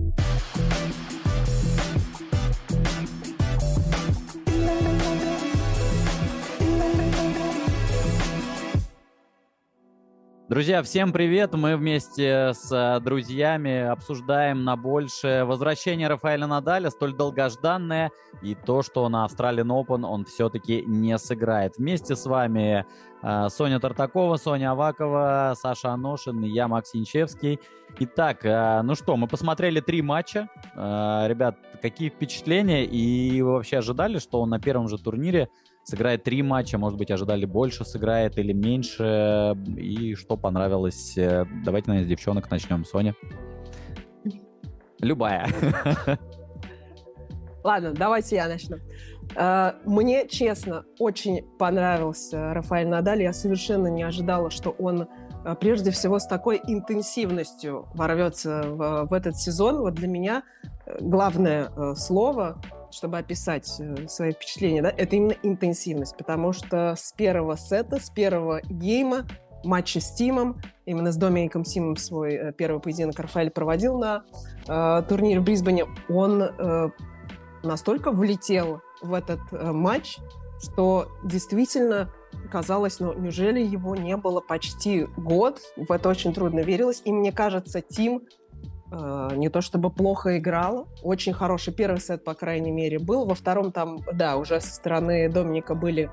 フフフ。Друзья, всем привет! Мы вместе с э, друзьями обсуждаем на больше возвращение Рафаэля Надаля, столь долгожданное, и то, что на Australian Open он все-таки не сыграет. Вместе с вами э, Соня Тартакова, Соня Авакова, Саша Аношин и я, Макс Янчевский. Итак, э, ну что, мы посмотрели три матча. Ребят, какие впечатления? И вы вообще ожидали, что он на первом же турнире сыграет три матча, может быть, ожидали больше сыграет или меньше, и что понравилось. Э, давайте, наверное, с девчонок начнем. Соня? Любая. Ладно, давайте я начну. Э, мне, честно, очень понравился Рафаэль Надаль. Я совершенно не ожидала, что он э, прежде всего с такой интенсивностью ворвется в, в этот сезон. Вот для меня главное слово чтобы описать э, свои впечатления, да, это именно интенсивность, потому что с первого сета, с первого гейма матча с Тимом, именно с Домиником Тимом свой э, первый поединок Рафаэль проводил на э, турнире в Брисбене, он э, настолько влетел в этот э, матч, что действительно казалось, ну неужели его не было почти год? В это очень трудно верилось. И мне кажется, Тим не то чтобы плохо играла, очень хороший первый сет, по крайней мере, был. Во втором там, да, уже со стороны Доминика были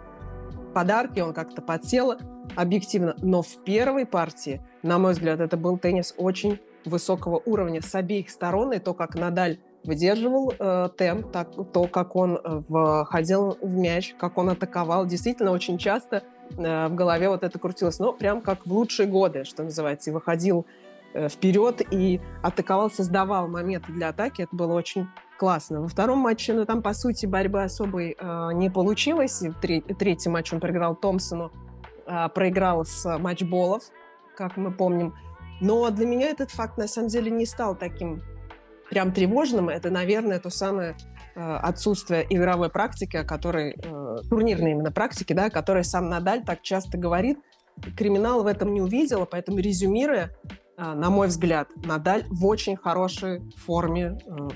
подарки, он как-то подсел объективно. Но в первой партии, на мой взгляд, это был теннис очень высокого уровня с обеих сторон, и то, как Надаль выдерживал э, темп, так, то, как он э, входил в мяч, как он атаковал. Действительно, очень часто э, в голове вот это крутилось. Но прям как в лучшие годы, что называется, и выходил Э, вперед и атаковал, создавал моменты для атаки. Это было очень классно. Во втором матче, ну, там, по сути, борьбы особой э, не получилось. В тре- третий матч он проиграл Томпсону, э, проиграл с матчболов, как мы помним. Но для меня этот факт, на самом деле, не стал таким прям тревожным. Это, наверное, то самое э, отсутствие игровой практики, о которой, э, турнирной именно практики, да, о которой сам Надаль так часто говорит. Криминал в этом не увидела, поэтому резюмируя, на мой взгляд, Надаль в очень хорошей форме э,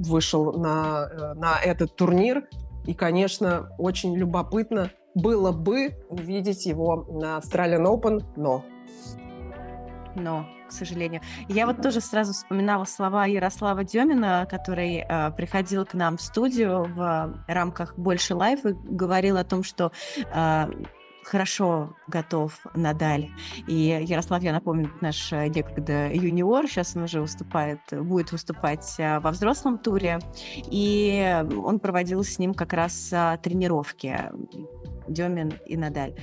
вышел на, э, на этот турнир. И, конечно, очень любопытно было бы увидеть его на Australian Open, но... Но, к сожалению. Я вот тоже сразу вспоминала слова Ярослава Демина, который э, приходил к нам в студию в рамках «Больше лайф» и говорил о том, что э, хорошо готов Надаль. И Ярослав, я напомню, наш э, некогда юниор, сейчас он уже выступает, будет выступать э, во взрослом туре, и он проводил с ним как раз э, тренировки Демин и Надаль.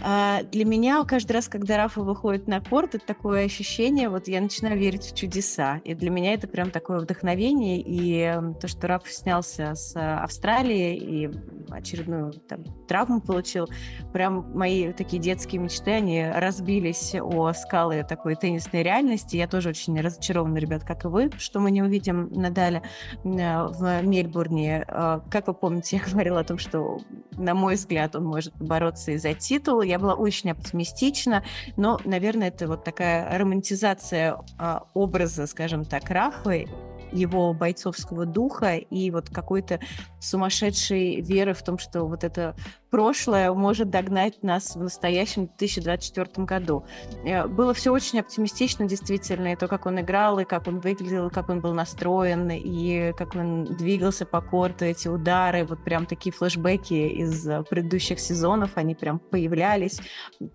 А для меня каждый раз, когда Рафа выходит на корт, это такое ощущение, вот я начинаю верить в чудеса. И для меня это прям такое вдохновение. И то, что Раф снялся с Австралии и очередную там, травму получил, прям мои такие детские мечты, они разбились о скалы такой теннисной реальности. Я тоже очень разочарована, ребят, как и вы, что мы не увидим Надаля в Мельбурне. А, как вы помните, я говорила о том, что, на мой взгляд, он может бороться и за титул, я была очень оптимистична, но, наверное, это вот такая романтизация а, образа, скажем так, Рафы, его бойцовского духа и вот какой-то сумасшедшей веры в том, что вот это прошлое может догнать нас в настоящем 2024 году. Э, было все очень оптимистично, действительно, и то, как он играл, и как он выглядел, как он был настроен, и как он двигался по корту, эти удары, вот прям такие флешбеки из предыдущих сезонов, они прям появлялись,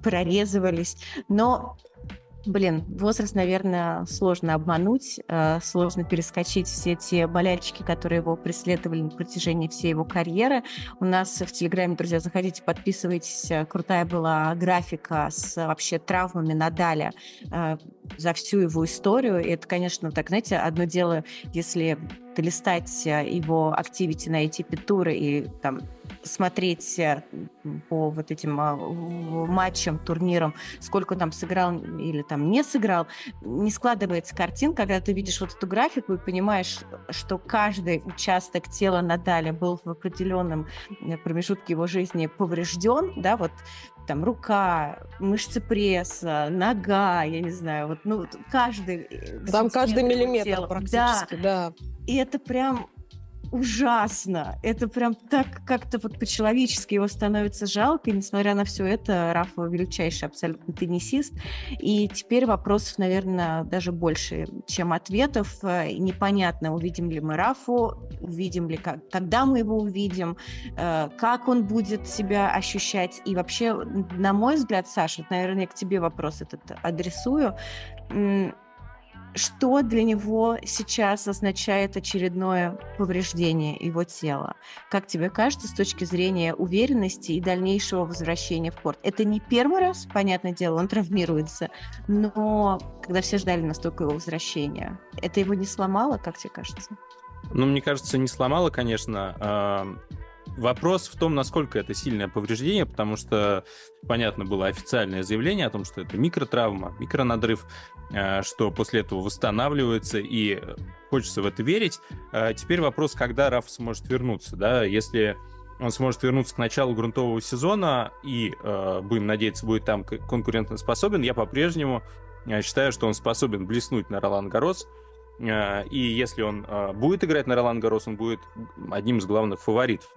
прорезывались. Но Блин, возраст, наверное, сложно обмануть, э, сложно перескочить все те болячки, которые его преследовали на протяжении всей его карьеры. У нас в Телеграме, друзья, заходите, подписывайтесь. Крутая была графика с вообще травмами Надаля э, за всю его историю. И это, конечно, так, знаете, одно дело, если листать его активити на эти туры и там смотреть э, по вот этим а, матчам, турнирам, сколько там сыграл или там не сыграл, не складывается картинка, когда ты видишь вот эту графику и понимаешь, что каждый участок тела Надаля был в определенном э, промежутке его жизни поврежден, да, вот там рука, мышцы пресса, нога, я не знаю, вот, ну, каждый... Э, там каждый миллиметр тела. практически, да. да. И это прям ужасно. Это прям так как-то вот по-человечески его становится жалко. И несмотря на все это, Рафа величайший абсолютно теннисист. И теперь вопросов, наверное, даже больше, чем ответов. Э, непонятно, увидим ли мы Рафу, увидим ли, как, когда мы его увидим, э, как он будет себя ощущать. И вообще, на мой взгляд, Саша, наверное, я к тебе вопрос этот адресую что для него сейчас означает очередное повреждение его тела? Как тебе кажется, с точки зрения уверенности и дальнейшего возвращения в корт? Это не первый раз, понятное дело, он травмируется, но когда все ждали настолько его возвращения, это его не сломало, как тебе кажется? Ну, мне кажется, не сломало, конечно. Вопрос в том, насколько это сильное повреждение, потому что, понятно, было официальное заявление о том, что это микротравма, микронадрыв, что после этого восстанавливается, и хочется в это верить. Э, теперь вопрос, когда Раф сможет вернуться, да, если он сможет вернуться к началу грунтового сезона и, э, будем надеяться, будет там конкурентно способен, я по-прежнему считаю, что он способен блеснуть на Ролан Гарос, и если он будет играть на Ролан Гарос, он будет одним из главных фаворитов.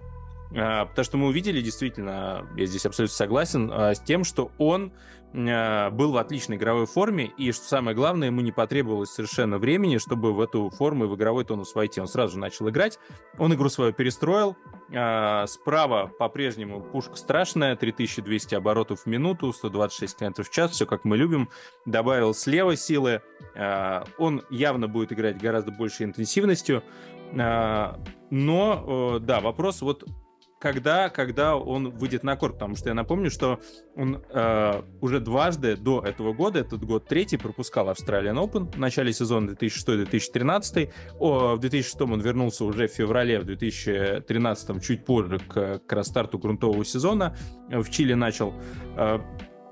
Потому что мы увидели, действительно, я здесь абсолютно согласен, с тем, что он был в отличной игровой форме, и, что самое главное, ему не потребовалось совершенно времени, чтобы в эту форму и в игровой тонус войти. Он сразу же начал играть, он игру свою перестроил, справа по-прежнему пушка страшная, 3200 оборотов в минуту, 126 км в час, все как мы любим, добавил слева силы, он явно будет играть гораздо большей интенсивностью, но, да, вопрос вот когда, когда он выйдет на корт, потому что я напомню, что он э, уже дважды до этого года, этот год третий, пропускал Australian Open в начале сезона 2006-2013. О, в 2006 он вернулся уже в феврале, в 2013 чуть позже к, к старту грунтового сезона. В Чили начал э,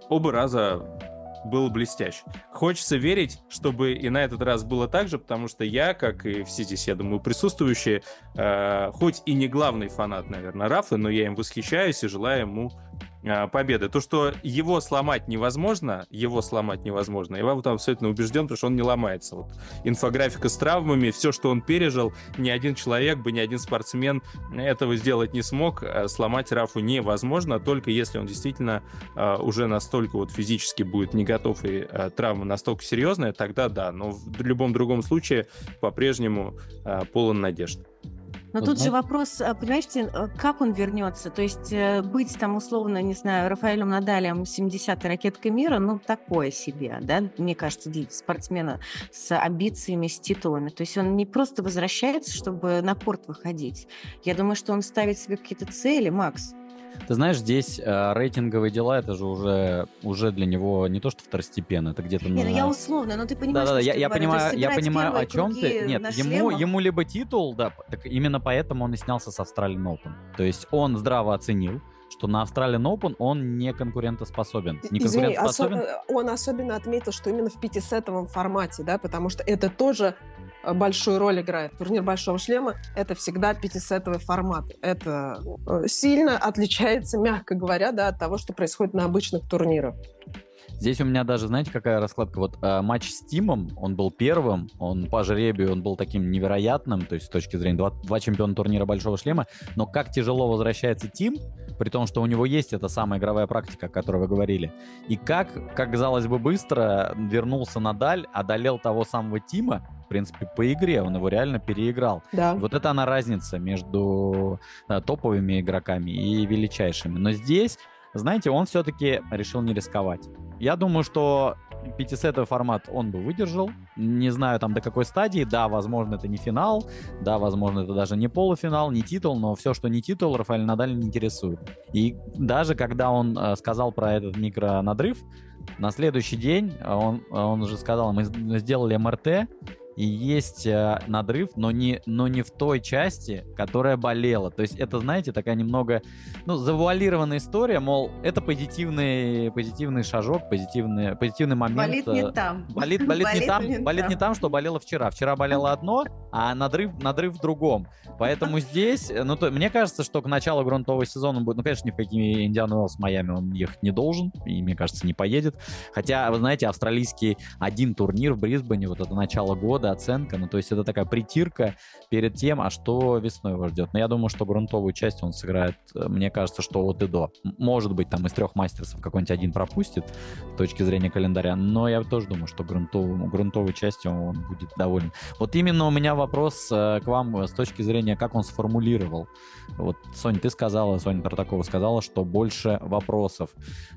оба раза был блестящ. Хочется верить, чтобы и на этот раз было так же, потому что я, как и все здесь, я думаю, присутствующие, э, хоть и не главный фанат, наверное, Рафа, но я им восхищаюсь и желаю ему победы. То, что его сломать невозможно, его сломать невозможно, я в этом абсолютно убежден, потому что он не ломается. Вот инфографика с травмами, все, что он пережил, ни один человек бы, ни один спортсмен этого сделать не смог. А сломать Рафу невозможно, только если он действительно uh, уже настолько вот физически будет не готов и травма настолько серьезная, тогда да. Но в любом другом случае по-прежнему полон надежд. Но тут же вопрос, а, понимаете, э, как он вернется? То есть э, быть там условно, не знаю, Рафаэлем Надалем 70-й ракеткой мира, ну, такое себе, да, мне кажется, для спортсмена с амбициями, с титулами. То есть он не просто возвращается, чтобы на корт выходить. Я думаю, что он ставит себе какие-то цели, Макс. Ты знаешь, здесь э, рейтинговые дела, это же уже, уже для него не то, что второстепенно, это где-то... Не, на... ну я условно, но ты понимаешь, да, да, я, я понимаю, я понимаю, о чем ты. Нет, ему, ему либо титул, да, так именно поэтому он и снялся с Australian Open. То есть он здраво оценил, что на Australian Open он не конкурентоспособен. Не Извини, конкурентоспособен? Осо- он особенно отметил, что именно в пятисетовом формате, да, потому что это тоже Э, большую роль играет. Турнир Большого Шлема – это всегда пятисетовый формат. Это э, сильно отличается, мягко говоря, да, от того, что происходит на обычных турнирах. Здесь у меня даже, знаете, какая раскладка? Вот э, матч с Тимом, он был первым, он по жребию, он был таким невероятным, то есть с точки зрения два, два чемпиона турнира Большого Шлема, но как тяжело возвращается Тим, при том, что у него есть эта самая игровая практика, о которой вы говорили, и как, как казалось бы, быстро вернулся Надаль, одолел того самого Тима, в принципе, по игре. Он его реально переиграл. Да. Вот это она разница между да, топовыми игроками и величайшими. Но здесь, знаете, он все-таки решил не рисковать. Я думаю, что пятисетовый формат он бы выдержал. Не знаю там до какой стадии. Да, возможно, это не финал. Да, возможно, это даже не полуфинал, не титул. Но все, что не титул, Рафаэль Надаль не интересует. И даже когда он э, сказал про этот микронадрыв, на следующий день он, он же сказал, мы сделали МРТ, и есть э, надрыв, но не, но не в той части, которая болела. То есть это, знаете, такая немного, ну, завуалированная история, мол, это позитивный, позитивный шажок, позитивный, позитивный момент. Болит не там. Болит, болит, болит не там, не болит там. не там, что болело вчера. Вчера болело одно, а надрыв, надрыв в другом. Поэтому здесь, ну, то, мне кажется, что к началу грунтового сезона будет, ну, конечно, ни в какие Индиану Уэллс Майами он ехать не должен, и, мне кажется, не поедет. Хотя, вы знаете, австралийский один турнир в Брисбене, вот это начало года, оценка, ну, то есть это такая притирка перед тем, а что весной его ждет. Но я думаю, что грунтовую часть он сыграет, э, мне кажется, что вот и до. Может быть, там из трех мастерсов какой-нибудь один пропустит с точки зрения календаря, но я тоже думаю, что грунтовую, грунтовой частью он будет доволен. Вот именно у меня вопрос э, к вам с точки зрения, как он сформулировал. Вот, Соня, ты сказала, Соня Тартакова сказала, что больше вопросов.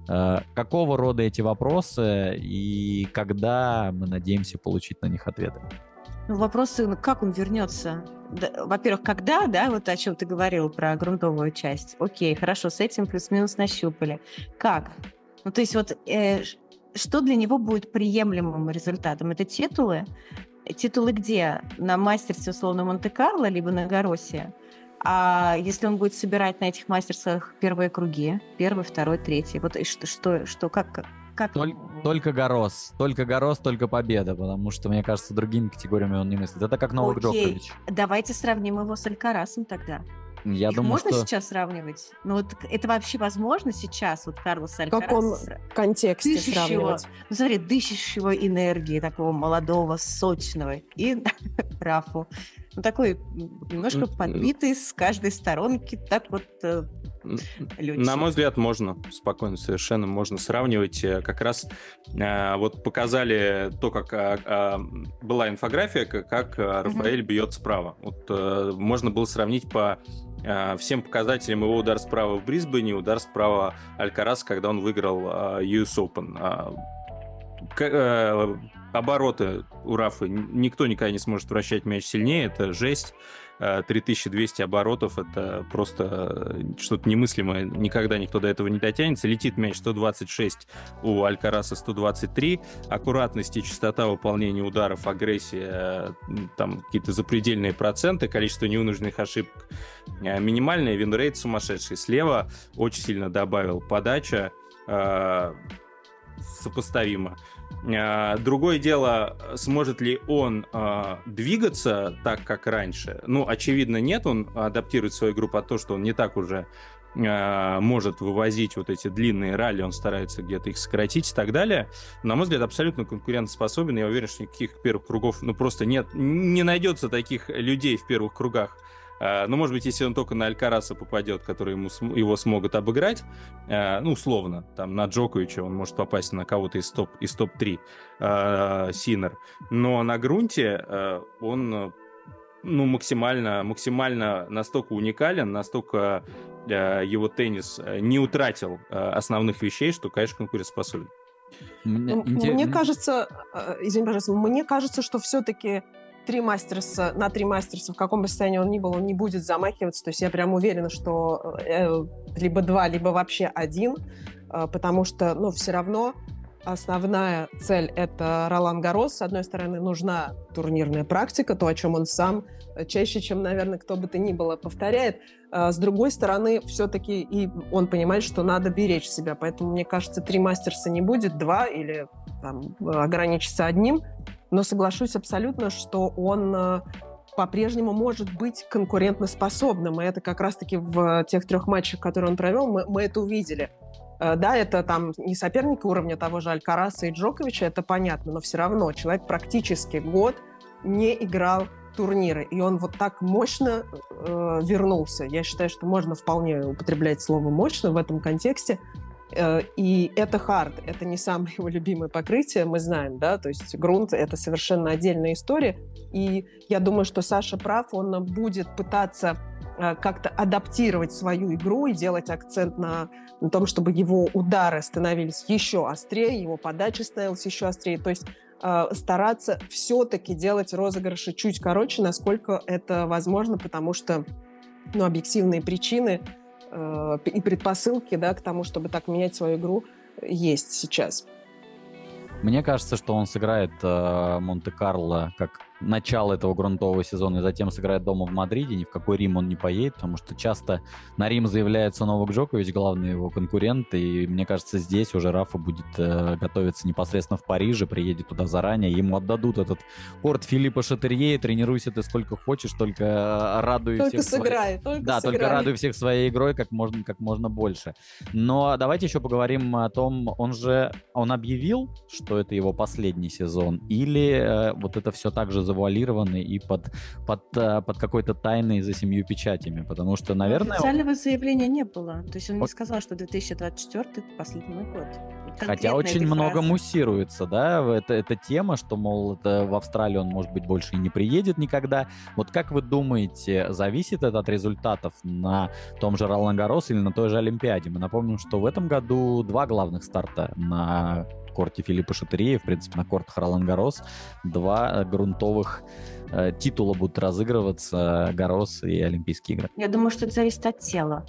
Э, какого рода эти вопросы и когда мы надеемся получить на них ответы? Ну, вопросы, ну, как он вернется? Во-первых, когда, да, вот о чем ты говорил про грунтовую часть. Окей, хорошо, с этим плюс-минус нащупали. Как? Ну, то есть вот э, что для него будет приемлемым результатом? Это титулы? Титулы где? На мастерстве, условно, Монте-Карло, либо на Гаросе? А если он будет собирать на этих мастерствах первые круги, первый, второй, третий, вот и что, что, что как, как... Только, только Горос, только Горос, только победа, потому что, мне кажется, другими категориями он не мыслит. Это как Окей. Джокович. Давайте сравним его с Алькарасом тогда. Я Их думаю, можно что... сейчас сравнивать? Ну вот это вообще возможно сейчас, вот Карлос Алькарас? В каком контексте дышащего, сравнивать? Ну смотри, дышащего энергии, такого молодого, сочного, и Рафу. Ну такой немножко подбитый с каждой сторонки, так вот э, Люди. На мой взгляд, можно спокойно, совершенно можно сравнивать. Э, как раз э, вот показали то, как э, э, была инфография, как э, Рафаэль бьет справа. Вот э, можно было сравнить по э, всем показателям его удар справа в Брисбене, удар справа Алькарас, когда он выиграл э, US Open. Обороты у Рафы никто никогда не сможет вращать мяч сильнее, это жесть. 3200 оборотов, это просто э, что-то немыслимое, никогда никто до этого не дотянется. Летит мяч 126, у Алькараса 123. Аккуратность и частота выполнения ударов, агрессия, э, там какие-то запредельные проценты, количество невынужденных ошибок э, минимальное, winrate сумасшедший. Слева очень сильно добавил подача, сопоставимо. А, другое дело, сможет ли он э, двигаться так, как раньше? Ну, очевидно, нет. Он адаптирует свою игру под то, что он не так уже э, может вывозить вот эти длинные ралли, он старается где-то их сократить и так далее. На мой взгляд, абсолютно конкурентоспособен. Я уверен, что никаких первых кругов, ну, просто нет, не найдется таких людей в первых кругах, а, ну, может быть, если он только на Алькараса попадет, который ему, его смогут обыграть, а, ну, условно, там, на Джоковича он может попасть на кого-то из топ-3 из топ а, Синер. Но на грунте он ну, максимально, максимально настолько уникален, настолько его теннис не утратил основных вещей, что, конечно, конкурентоспособен. Мне, мне кажется, извини, пожалуйста, мне кажется, что все-таки три мастерса, на три мастерса, в каком бы состоянии он ни был, он не будет замахиваться. То есть я прям уверена, что э, либо два, либо вообще один, э, потому что, ну, все равно основная цель — это Ролан Гарос. С одной стороны, нужна турнирная практика, то, о чем он сам чаще, чем, наверное, кто бы то ни было, повторяет. А с другой стороны, все-таки и он понимает, что надо беречь себя. Поэтому, мне кажется, три мастерса не будет, два или там, ограничиться одним но соглашусь абсолютно, что он э, по-прежнему может быть конкурентоспособным. И это как раз-таки в тех трех матчах, которые он провел, мы, мы это увидели. Э, да, это там не соперники уровня того же Алькараса и Джоковича, это понятно, но все равно человек практически год не играл турниры, и он вот так мощно э, вернулся. Я считаю, что можно вполне употреблять слово «мощно» в этом контексте. Э, и это хард, это не самое его любимое покрытие, мы знаем, да, то есть грунт — это совершенно отдельная история. И я думаю, что Саша прав, он будет пытаться как-то адаптировать свою игру и делать акцент на, на том, чтобы его удары становились еще острее, его подача становилась еще острее. То есть э, стараться все-таки делать розыгрыши чуть короче, насколько это возможно, потому что ну, объективные причины — Э, и предпосылки да, к тому, чтобы так менять свою игру, есть сейчас. Мне кажется, что он сыграет э, Монте-Карло как начало этого грунтового сезона и затем сыграет дома в Мадриде, ни в какой Рим он не поедет, потому что часто на Рим заявляется Новак Джокович, главный его конкурент, и мне кажется, здесь уже Рафа будет э, готовиться непосредственно в Париже, приедет туда заранее, ему отдадут этот корт Филиппа Шатерье, тренируйся ты сколько хочешь, только э, радуй только всех. Сыграй, своей... только Да, сыграй. только радуй всех своей игрой как можно, как можно больше. Но давайте еще поговорим о том, он же, он объявил, что это его последний сезон, или э, вот это все так же завуалированы и под, под, э, под какой-то тайной за семью печатями, потому что, наверное... Официального заявления не было. То есть он не сказал, что 2024 это последний мой год. Хотя очень много фразы. муссируется, да, это, эта тема, что, мол, это в Австралии он, может быть, больше и не приедет никогда. Вот как вы думаете, зависит это от результатов на том же Ролан Гарос или на той же Олимпиаде? Мы напомним, что в этом году два главных старта на корте Филиппа Шатерея, в принципе, на кортах Ролан Гарос, два грунтовых э, титула будут разыгрываться, Гарос и Олимпийские игры. Я думаю, что это зависит от тела.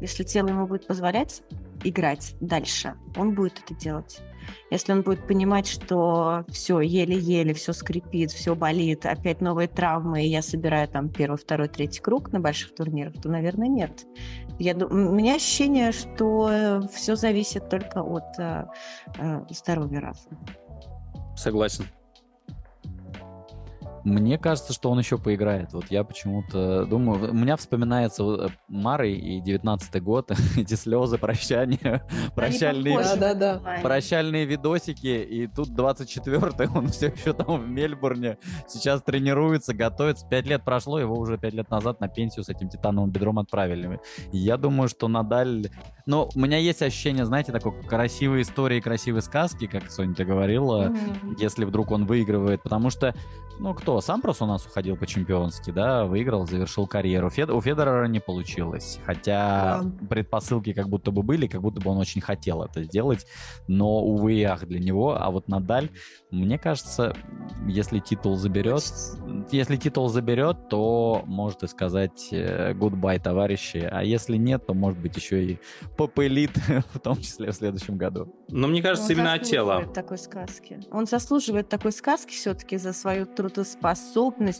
Если тело ему будет позволять, играть дальше. Он будет это делать. Если он будет понимать, что все еле-еле, все скрипит, все болит, опять новые травмы, и я собираю там первый, второй, третий круг на больших турнирах, то, наверное, нет. Я, у меня ощущение, что все зависит только от э, э, здоровья Рафа. Согласен. Мне кажется, что он еще поиграет. Вот я почему-то думаю... У меня вспоминается э, Мары и 19-й год, эти слезы, прощания, прощальные, да, да, да. прощальные видосики, и тут 24-й, он все еще там в Мельбурне, сейчас тренируется, готовится. Пять лет прошло, его уже пять лет назад на пенсию с этим титановым бедром отправили. И я думаю, что Надаль... Ну, у меня есть ощущение, знаете, такой красивой истории, красивой сказки, как Соня ты говорила, mm-hmm. если вдруг он выигрывает, потому что ну, кто? Сам просто у нас уходил по-чемпионски, да, выиграл, завершил карьеру. Фед... У Федерера не получилось, хотя да. предпосылки как будто бы были, как будто бы он очень хотел это сделать, но, увы и ах, для него. А вот Надаль, мне кажется, если титул заберет, если титул заберет, то может и сказать э, goodbye, товарищи, а если нет, то, может быть, еще и попылит, в том числе в следующем году. Но мне кажется, он именно от тела. такой сказки. Он заслуживает такой сказки все-таки за свою трудоспособность,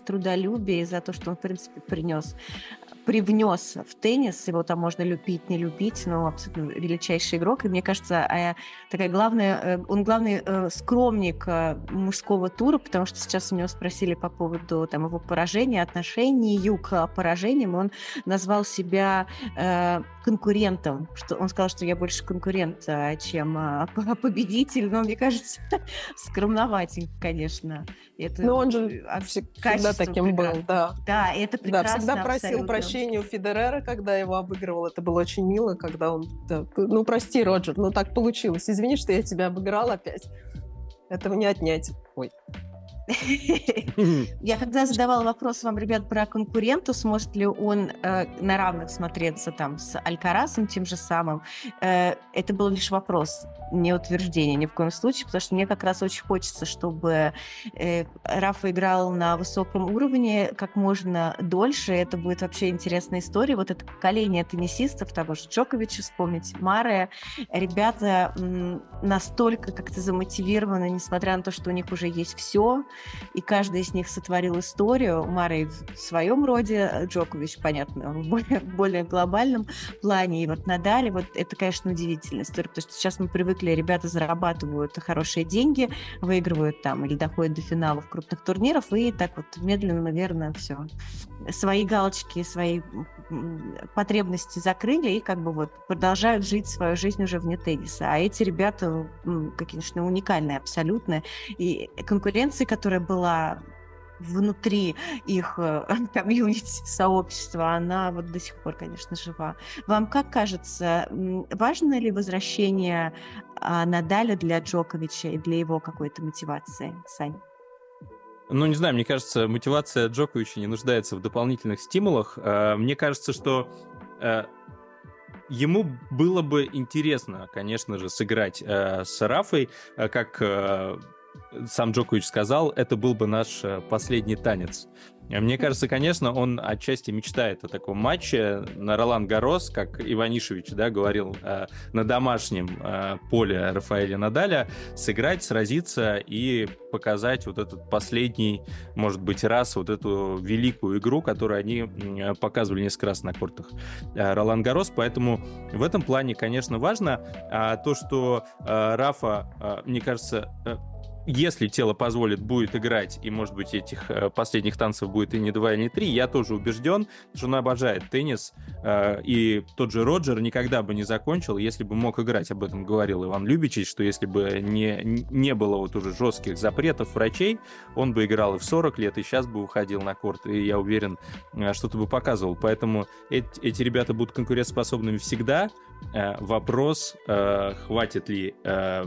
трудолюбие, и за то, что он, в принципе, принес привнес в теннис, его там можно любить, не любить, но абсолютно величайший игрок. И мне кажется, а такая главная, э, он главный э, скромник э, мужского тура, потому что сейчас у него спросили по поводу там, его поражения, отношений к поражениям, он назвал себя конкурентом. Что он сказал, что я больше конкурент, чем победитель, но мне кажется, скромноватенько, конечно. Это но он же всегда таким был, да. Да, это прекрасно. Да, всегда просил абсолютно. прощения у Федерера, когда его обыгрывал. Это было очень мило, когда он... Да, ну, прости, Роджер, ну так получилось. Извини, что я тебя обыграл опять. Этого не отнять. Ой. Я когда задавала вопрос вам, ребят, про конкуренту, сможет ли он э, на равных смотреться там с Алькарасом тем же самым, э, это был лишь вопрос, не утверждение ни в коем случае, потому что мне как раз очень хочется, чтобы э, Рафа играл на высоком уровне как можно дольше. Это будет вообще интересная история. Вот это поколение теннисистов, того же Джоковича, вспомнить Маре, ребята м, настолько как-то замотивированы, несмотря на то, что у них уже есть все, и каждый из них сотворил историю. Мара в своем роде, Джокович, понятно, в более, более глобальном плане. И вот Надали, вот это, конечно, удивительная история, потому что сейчас мы привыкли, ребята зарабатывают хорошие деньги, выигрывают там или доходят до финалов крупных турниров, и так вот медленно, наверное, все. Свои галочки, свои потребности закрыли и как бы вот продолжают жить свою жизнь уже вне тенниса. А эти ребята, конечно, уникальные абсолютно. И конкуренции, которая была внутри их э, комьюнити, сообщества, она вот до сих пор, конечно, жива. Вам как кажется, важно ли возвращение а, Надаля для Джоковича и для его какой-то мотивации, Сань? Ну, не знаю, мне кажется, мотивация Джоковича не нуждается в дополнительных стимулах. А, мне кажется, что э, ему было бы интересно, конечно же, сыграть э, с Рафой, как сам Джокович сказал, это был бы наш последний танец. Мне кажется, конечно, он отчасти мечтает о таком матче на Ролан Гарос, как Иванишевич да, говорил, э, на домашнем э, поле Рафаэля Надаля, сыграть, сразиться и показать вот этот последний, может быть, раз вот эту великую игру, которую они показывали несколько раз на кортах э, Ролан Гарос. Поэтому в этом плане, конечно, важно. А то, что Рафа, мне кажется, если тело позволит, будет играть, и, может быть, этих э, последних танцев будет и не два, и не три, я тоже убежден, он обожает теннис, э, и тот же Роджер никогда бы не закончил, если бы мог играть, об этом говорил Иван Любичич, что если бы не, не было вот уже жестких запретов врачей, он бы играл и в 40 лет, и сейчас бы уходил на корт, и я уверен, э, что-то бы показывал. Поэтому эти, эти ребята будут конкурентоспособными всегда, вопрос, э, хватит ли э,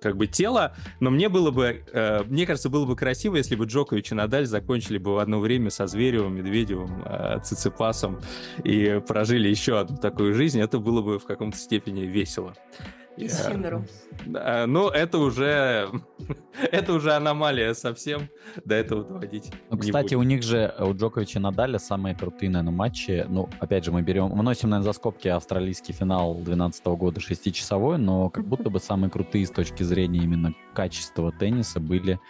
как бы тела, но мне было бы, мне кажется, было бы красиво, если бы Джокович и Надаль закончили бы в одно время со Зверевым, Медведевым, Циципасом и прожили еще одну такую жизнь, это было бы в каком-то степени весело. И Синнеру. Ну, это уже, это уже аномалия совсем. До этого доводить. Ну, кстати, у них же, у Джоковича и Надаля самые крутые, наверное, матчи. Ну, опять же, мы берем, мы носим, наверное, за скобки австралийский финал 2012 года шестичасовой, но как будто бы самые крутые с точки зрения именно качества тенниса были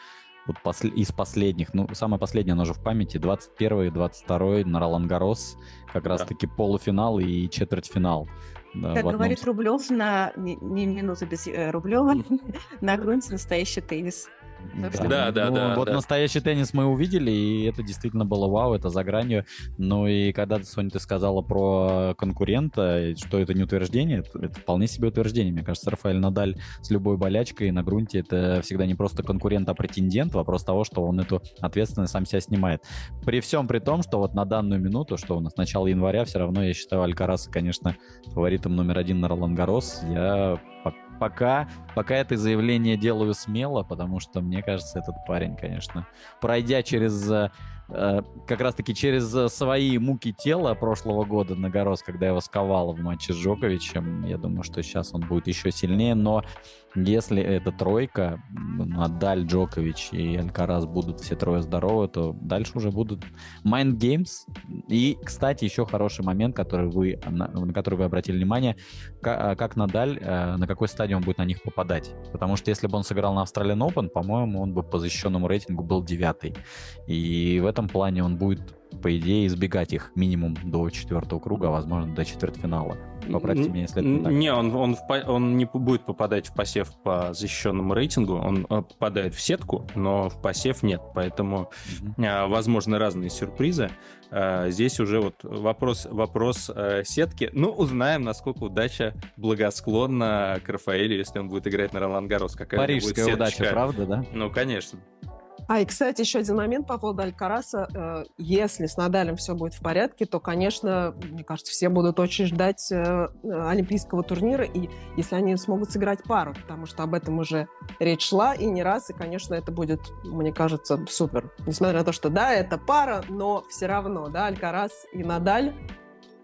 вот пос, из последних, ну, самое последнее, оно же в памяти, 21 и 22 на Ролан Гарос, как да. раз-таки полуфинал и четвертьфинал. Да, как говорит одном... Рублев, на не, не минута без э, Рублева, на грунте настоящий теннис. Да, да, да, ну, да. Вот да. настоящий теннис мы увидели, и это действительно было вау, это за гранью. Ну и когда, Соня, ты сказала про конкурента, что это не утверждение, это, это вполне себе утверждение. Мне кажется, Рафаэль Надаль с любой болячкой на грунте это всегда не просто конкурент, а претендент. Вопрос того, что он эту ответственность сам себя снимает. При всем при том, что вот на данную минуту, что у нас начало января, все равно я считаю Алькараса, конечно, фаворитом номер один на Ролан Гарос. Я пока, пока это заявление делаю смело, потому что мне кажется, этот парень, конечно, пройдя через э, как раз-таки через э, свои муки тела прошлого года на Горос, когда его сковало в матче с Джоковичем. Я думаю, что сейчас он будет еще сильнее, но если эта тройка, Надаль, Джокович и Алькарас будут все трое здоровы, то дальше уже будут Mind Games. И, кстати, еще хороший момент, который вы, на, на который вы обратили внимание, как, как Надаль, э, на какой стадии он будет на них попадать. Потому что если бы он сыграл на Australian Open, по-моему, он бы по защищенному рейтингу был девятый. И в этом этом плане он будет, по идее, избегать их минимум до четвертого круга, а возможно до четвертьфинала. Поправьте меня, если это не так. Не, он, он, в, он не будет попадать в посев по защищенному рейтингу, он э, попадает в сетку, но в посев нет, поэтому mm-hmm. возможны разные сюрпризы. А, здесь уже вот вопрос, вопрос э, сетки. Ну, узнаем, насколько удача благосклонна к Рафаэлю, если он будет играть на Ролан Гарос. Какая Парижская будет удача, правда, да? Ну, конечно. А, и, кстати, еще один момент по поводу Алькараса. Э, если с Надалем все будет в порядке, то, конечно, мне кажется, все будут очень ждать э, Олимпийского турнира, и если они смогут сыграть пару, потому что об этом уже речь шла и не раз, и, конечно, это будет, мне кажется, супер. Несмотря на то, что, да, это пара, но все равно, да, Алькарас и Надаль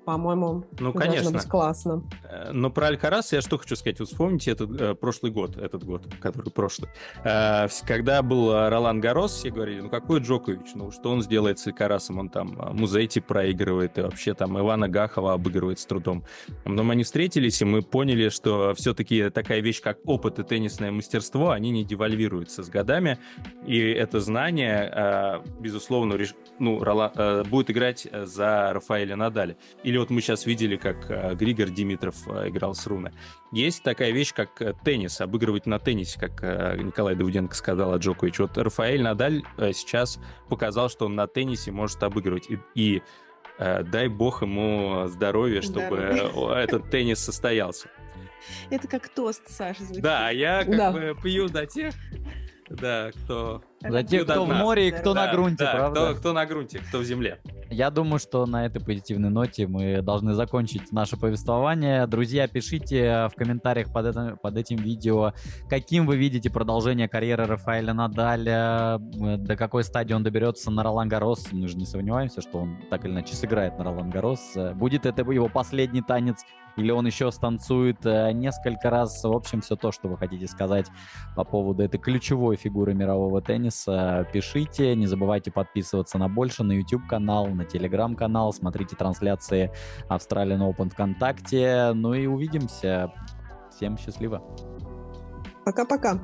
по-моему, ну, конечно. быть классно. Э, но про Алькарас я что хочу сказать. Вот вспомните этот э, прошлый год, этот год, который прошлый. Э, когда был Ролан Гарос, все говорили, ну какой Джокович, ну что он сделает с Алькарасом, он там э, Музейти проигрывает, и вообще там Ивана Гахова обыгрывает с трудом. Потом они встретились, и мы поняли, что все-таки такая вещь, как опыт и теннисное мастерство, они не девальвируются с годами, и это знание, э, безусловно, реш... ну, Ролан, э, будет играть за Рафаэля Надаля. Или или вот мы сейчас видели, как э, Григор Димитров э, играл с Руны. Есть такая вещь, как э, теннис, обыгрывать на теннисе, как Николай Давыденко сказал о Джоковиче. Вот Рафаэль Надаль сейчас показал, что он на теннисе может обыгрывать. И, и дай бог ему здоровья, чтобы этот теннис состоялся. Это как тост, Саша, звучит. Да, я как да. бы пью до тех, да, кто За тех, кто в море и кто на грунте, да, правда? Кто, кто на грунте, кто в земле. Я думаю, что на этой позитивной ноте мы должны закончить наше повествование. Друзья, пишите в комментариях под, это, под этим видео, каким вы видите продолжение карьеры Рафаэля Надаля, э, до какой стадии он доберется на Ролан Гарос. Мы же не сомневаемся, что он так или иначе сыграет на Ролан Гарос. Будет это его последний танец или он еще станцует э, несколько раз. В общем, все то, что вы хотите сказать по поводу этой ключевой фигуры мирового тенниса, пишите. Не забывайте подписываться на больше, на YouTube-канал, на Telegram-канал. Смотрите трансляции Australian Open ВКонтакте. Ну и увидимся. Всем счастливо. Пока-пока.